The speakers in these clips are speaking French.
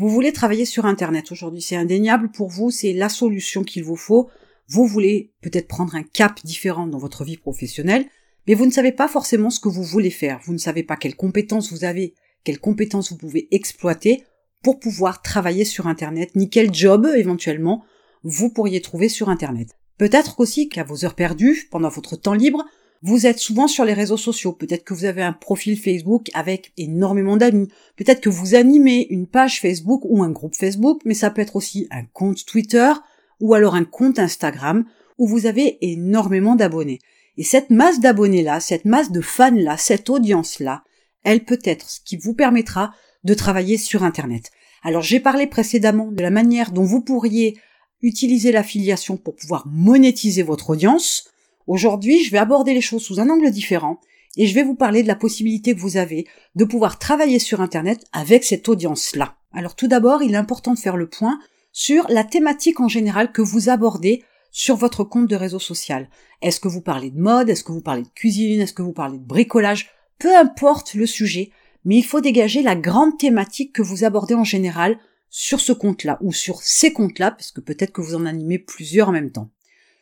Vous voulez travailler sur Internet aujourd'hui, c'est indéniable pour vous, c'est la solution qu'il vous faut. Vous voulez peut-être prendre un cap différent dans votre vie professionnelle, mais vous ne savez pas forcément ce que vous voulez faire. Vous ne savez pas quelles compétences vous avez, quelles compétences vous pouvez exploiter pour pouvoir travailler sur Internet, ni quel job éventuellement vous pourriez trouver sur Internet. Peut-être aussi qu'à vos heures perdues, pendant votre temps libre, vous êtes souvent sur les réseaux sociaux. Peut-être que vous avez un profil Facebook avec énormément d'amis. Peut-être que vous animez une page Facebook ou un groupe Facebook, mais ça peut être aussi un compte Twitter ou alors un compte Instagram où vous avez énormément d'abonnés. Et cette masse d'abonnés-là, cette masse de fans-là, cette audience-là, elle peut être ce qui vous permettra de travailler sur Internet. Alors j'ai parlé précédemment de la manière dont vous pourriez utiliser l'affiliation pour pouvoir monétiser votre audience. Aujourd'hui, je vais aborder les choses sous un angle différent et je vais vous parler de la possibilité que vous avez de pouvoir travailler sur Internet avec cette audience-là. Alors tout d'abord, il est important de faire le point sur la thématique en général que vous abordez sur votre compte de réseau social. Est-ce que vous parlez de mode? Est-ce que vous parlez de cuisine? Est-ce que vous parlez de bricolage? Peu importe le sujet, mais il faut dégager la grande thématique que vous abordez en général sur ce compte-là ou sur ces comptes-là, parce que peut-être que vous en animez plusieurs en même temps.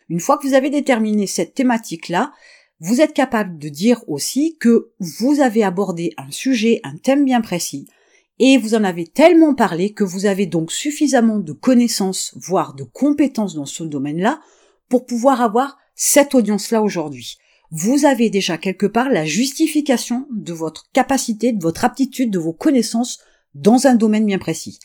Une fois que vous avez déterminé cette thématique-là, vous êtes capable de dire aussi que vous avez abordé un sujet, un thème bien précis, et vous en avez tellement parlé que vous avez donc suffisamment de connaissances, voire de compétences dans ce domaine-là, pour pouvoir avoir cette audience-là aujourd'hui vous avez déjà quelque part la justification de votre capacité, de votre aptitude, de vos connaissances dans un domaine bien précis.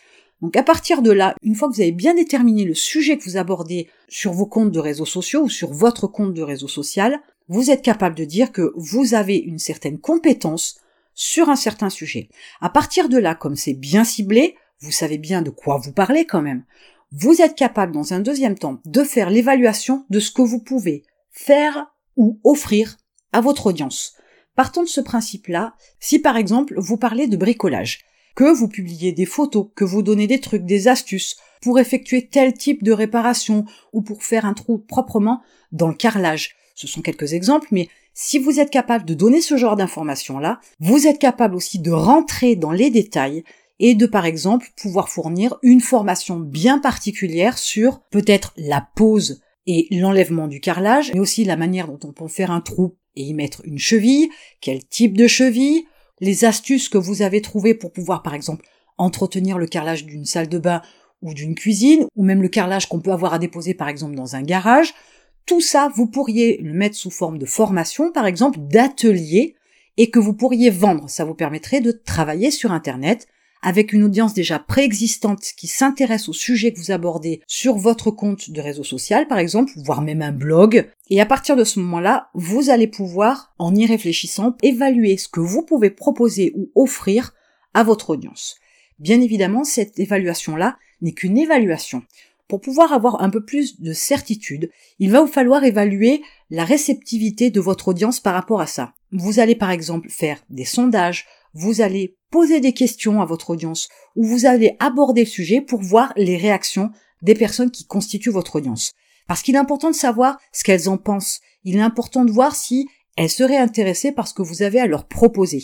Donc à partir de là, une fois que vous avez bien déterminé le sujet que vous abordez sur vos comptes de réseaux sociaux ou sur votre compte de réseau social, vous êtes capable de dire que vous avez une certaine compétence sur un certain sujet. À partir de là, comme c'est bien ciblé, vous savez bien de quoi vous parlez quand même. Vous êtes capable dans un deuxième temps de faire l'évaluation de ce que vous pouvez faire ou offrir à votre audience. Partons de ce principe-là, si par exemple vous parlez de bricolage, que vous publiez des photos, que vous donnez des trucs, des astuces pour effectuer tel type de réparation ou pour faire un trou proprement dans le carrelage. Ce sont quelques exemples, mais si vous êtes capable de donner ce genre d'informations-là, vous êtes capable aussi de rentrer dans les détails et de par exemple pouvoir fournir une formation bien particulière sur peut-être la pose et l'enlèvement du carrelage, mais aussi la manière dont on peut faire un trou et y mettre une cheville, quel type de cheville, les astuces que vous avez trouvées pour pouvoir par exemple entretenir le carrelage d'une salle de bain ou d'une cuisine, ou même le carrelage qu'on peut avoir à déposer par exemple dans un garage. Tout ça, vous pourriez le mettre sous forme de formation, par exemple d'atelier, et que vous pourriez vendre. Ça vous permettrait de travailler sur Internet avec une audience déjà préexistante qui s'intéresse au sujet que vous abordez sur votre compte de réseau social, par exemple, voire même un blog. Et à partir de ce moment-là, vous allez pouvoir, en y réfléchissant, évaluer ce que vous pouvez proposer ou offrir à votre audience. Bien évidemment, cette évaluation-là n'est qu'une évaluation. Pour pouvoir avoir un peu plus de certitude, il va vous falloir évaluer la réceptivité de votre audience par rapport à ça. Vous allez par exemple faire des sondages, vous allez poser des questions à votre audience ou vous allez aborder le sujet pour voir les réactions des personnes qui constituent votre audience. Parce qu'il est important de savoir ce qu'elles en pensent. Il est important de voir si elles seraient intéressées par ce que vous avez à leur proposer.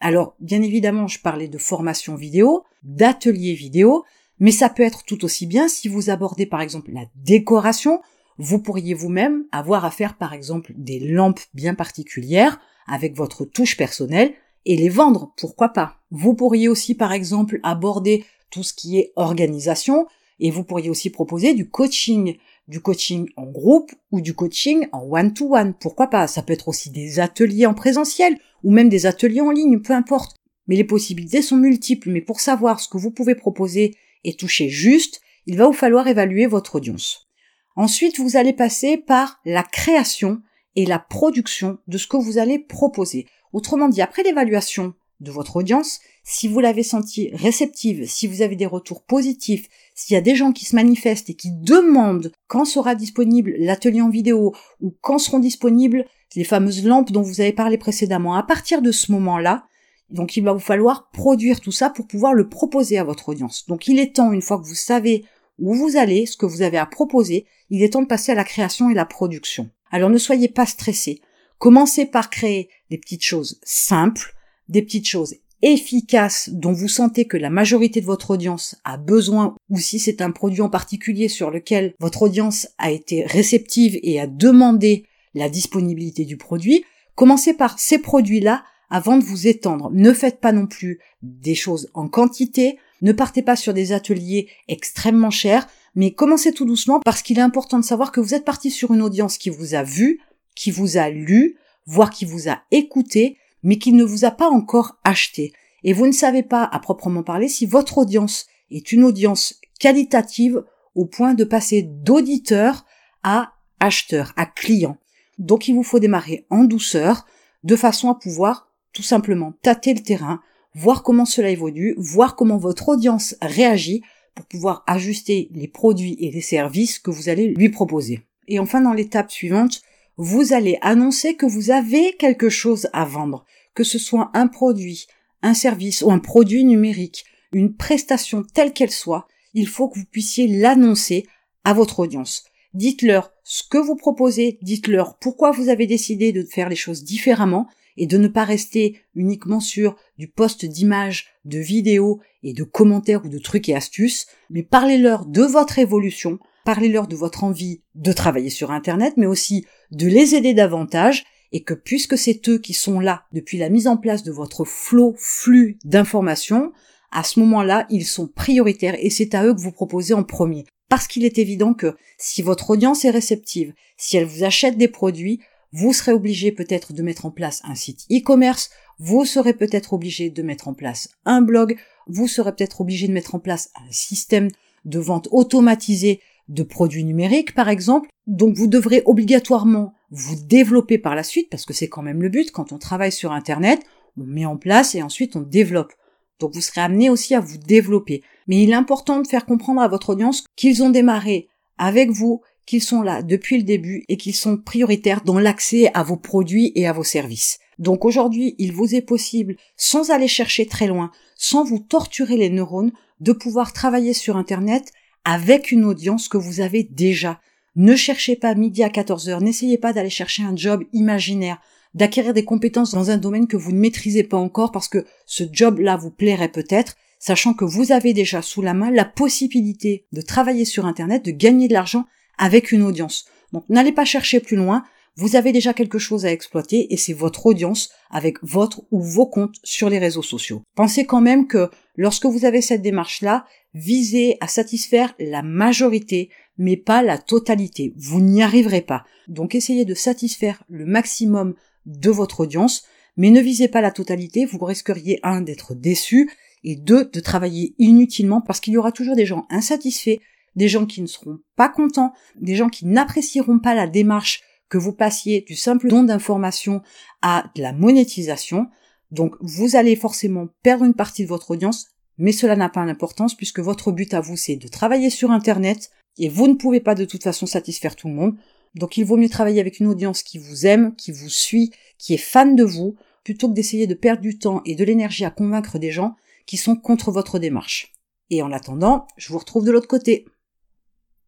Alors, bien évidemment, je parlais de formation vidéo, d'ateliers vidéo, mais ça peut être tout aussi bien si vous abordez par exemple la décoration, vous pourriez vous-même avoir à faire par exemple des lampes bien particulières avec votre touche personnelle et les vendre, pourquoi pas. Vous pourriez aussi par exemple aborder tout ce qui est organisation et vous pourriez aussi proposer du coaching, du coaching en groupe ou du coaching en one-to-one, pourquoi pas. Ça peut être aussi des ateliers en présentiel ou même des ateliers en ligne, peu importe. Mais les possibilités sont multiples, mais pour savoir ce que vous pouvez proposer et toucher juste, il va vous falloir évaluer votre audience. Ensuite, vous allez passer par la création et la production de ce que vous allez proposer. Autrement dit, après l'évaluation de votre audience, si vous l'avez sentie réceptive, si vous avez des retours positifs, s'il y a des gens qui se manifestent et qui demandent quand sera disponible l'atelier en vidéo ou quand seront disponibles les fameuses lampes dont vous avez parlé précédemment, à partir de ce moment-là, donc il va vous falloir produire tout ça pour pouvoir le proposer à votre audience. Donc il est temps, une fois que vous savez où vous allez, ce que vous avez à proposer, il est temps de passer à la création et la production. Alors ne soyez pas stressés. Commencez par créer des petites choses simples, des petites choses efficace dont vous sentez que la majorité de votre audience a besoin ou si c'est un produit en particulier sur lequel votre audience a été réceptive et a demandé la disponibilité du produit, commencez par ces produits-là avant de vous étendre. Ne faites pas non plus des choses en quantité, ne partez pas sur des ateliers extrêmement chers, mais commencez tout doucement parce qu'il est important de savoir que vous êtes parti sur une audience qui vous a vu, qui vous a lu, voire qui vous a écouté, mais qui ne vous a pas encore acheté. Et vous ne savez pas, à proprement parler, si votre audience est une audience qualitative au point de passer d'auditeur à acheteur, à client. Donc il vous faut démarrer en douceur, de façon à pouvoir tout simplement tâter le terrain, voir comment cela évolue, voir comment votre audience réagit pour pouvoir ajuster les produits et les services que vous allez lui proposer. Et enfin, dans l'étape suivante, vous allez annoncer que vous avez quelque chose à vendre, que ce soit un produit, un service ou un produit numérique, une prestation telle qu'elle soit, il faut que vous puissiez l'annoncer à votre audience. Dites-leur ce que vous proposez, dites-leur pourquoi vous avez décidé de faire les choses différemment et de ne pas rester uniquement sur du post d'images, de vidéos et de commentaires ou de trucs et astuces, mais parlez-leur de votre évolution, parlez-leur de votre envie de travailler sur Internet, mais aussi de les aider davantage et que puisque c'est eux qui sont là depuis la mise en place de votre flot, flux d'informations, à ce moment-là, ils sont prioritaires et c'est à eux que vous proposez en premier. Parce qu'il est évident que si votre audience est réceptive, si elle vous achète des produits, vous serez obligé peut-être de mettre en place un site e-commerce, vous serez peut-être obligé de mettre en place un blog, vous serez peut-être obligé de mettre en place un système de vente automatisé de produits numériques, par exemple. Donc vous devrez obligatoirement vous développer par la suite, parce que c'est quand même le but, quand on travaille sur Internet, on met en place et ensuite on développe. Donc vous serez amené aussi à vous développer. Mais il est important de faire comprendre à votre audience qu'ils ont démarré avec vous, qu'ils sont là depuis le début et qu'ils sont prioritaires dans l'accès à vos produits et à vos services. Donc aujourd'hui, il vous est possible, sans aller chercher très loin, sans vous torturer les neurones, de pouvoir travailler sur Internet avec une audience que vous avez déjà. Ne cherchez pas midi à 14 heures, n'essayez pas d'aller chercher un job imaginaire, d'acquérir des compétences dans un domaine que vous ne maîtrisez pas encore parce que ce job-là vous plairait peut-être, sachant que vous avez déjà sous la main la possibilité de travailler sur Internet, de gagner de l'argent avec une audience. Donc n'allez pas chercher plus loin, vous avez déjà quelque chose à exploiter et c'est votre audience avec votre ou vos comptes sur les réseaux sociaux. Pensez quand même que lorsque vous avez cette démarche-là, visez à satisfaire la majorité, mais pas la totalité. Vous n'y arriverez pas. Donc essayez de satisfaire le maximum de votre audience, mais ne visez pas la totalité, vous risqueriez un d'être déçu et deux de travailler inutilement parce qu'il y aura toujours des gens insatisfaits, des gens qui ne seront pas contents, des gens qui n'apprécieront pas la démarche que vous passiez du simple don d'information à de la monétisation. Donc vous allez forcément perdre une partie de votre audience, mais cela n'a pas d'importance puisque votre but à vous c'est de travailler sur Internet et vous ne pouvez pas de toute façon satisfaire tout le monde. Donc il vaut mieux travailler avec une audience qui vous aime, qui vous suit, qui est fan de vous, plutôt que d'essayer de perdre du temps et de l'énergie à convaincre des gens qui sont contre votre démarche. Et en attendant, je vous retrouve de l'autre côté.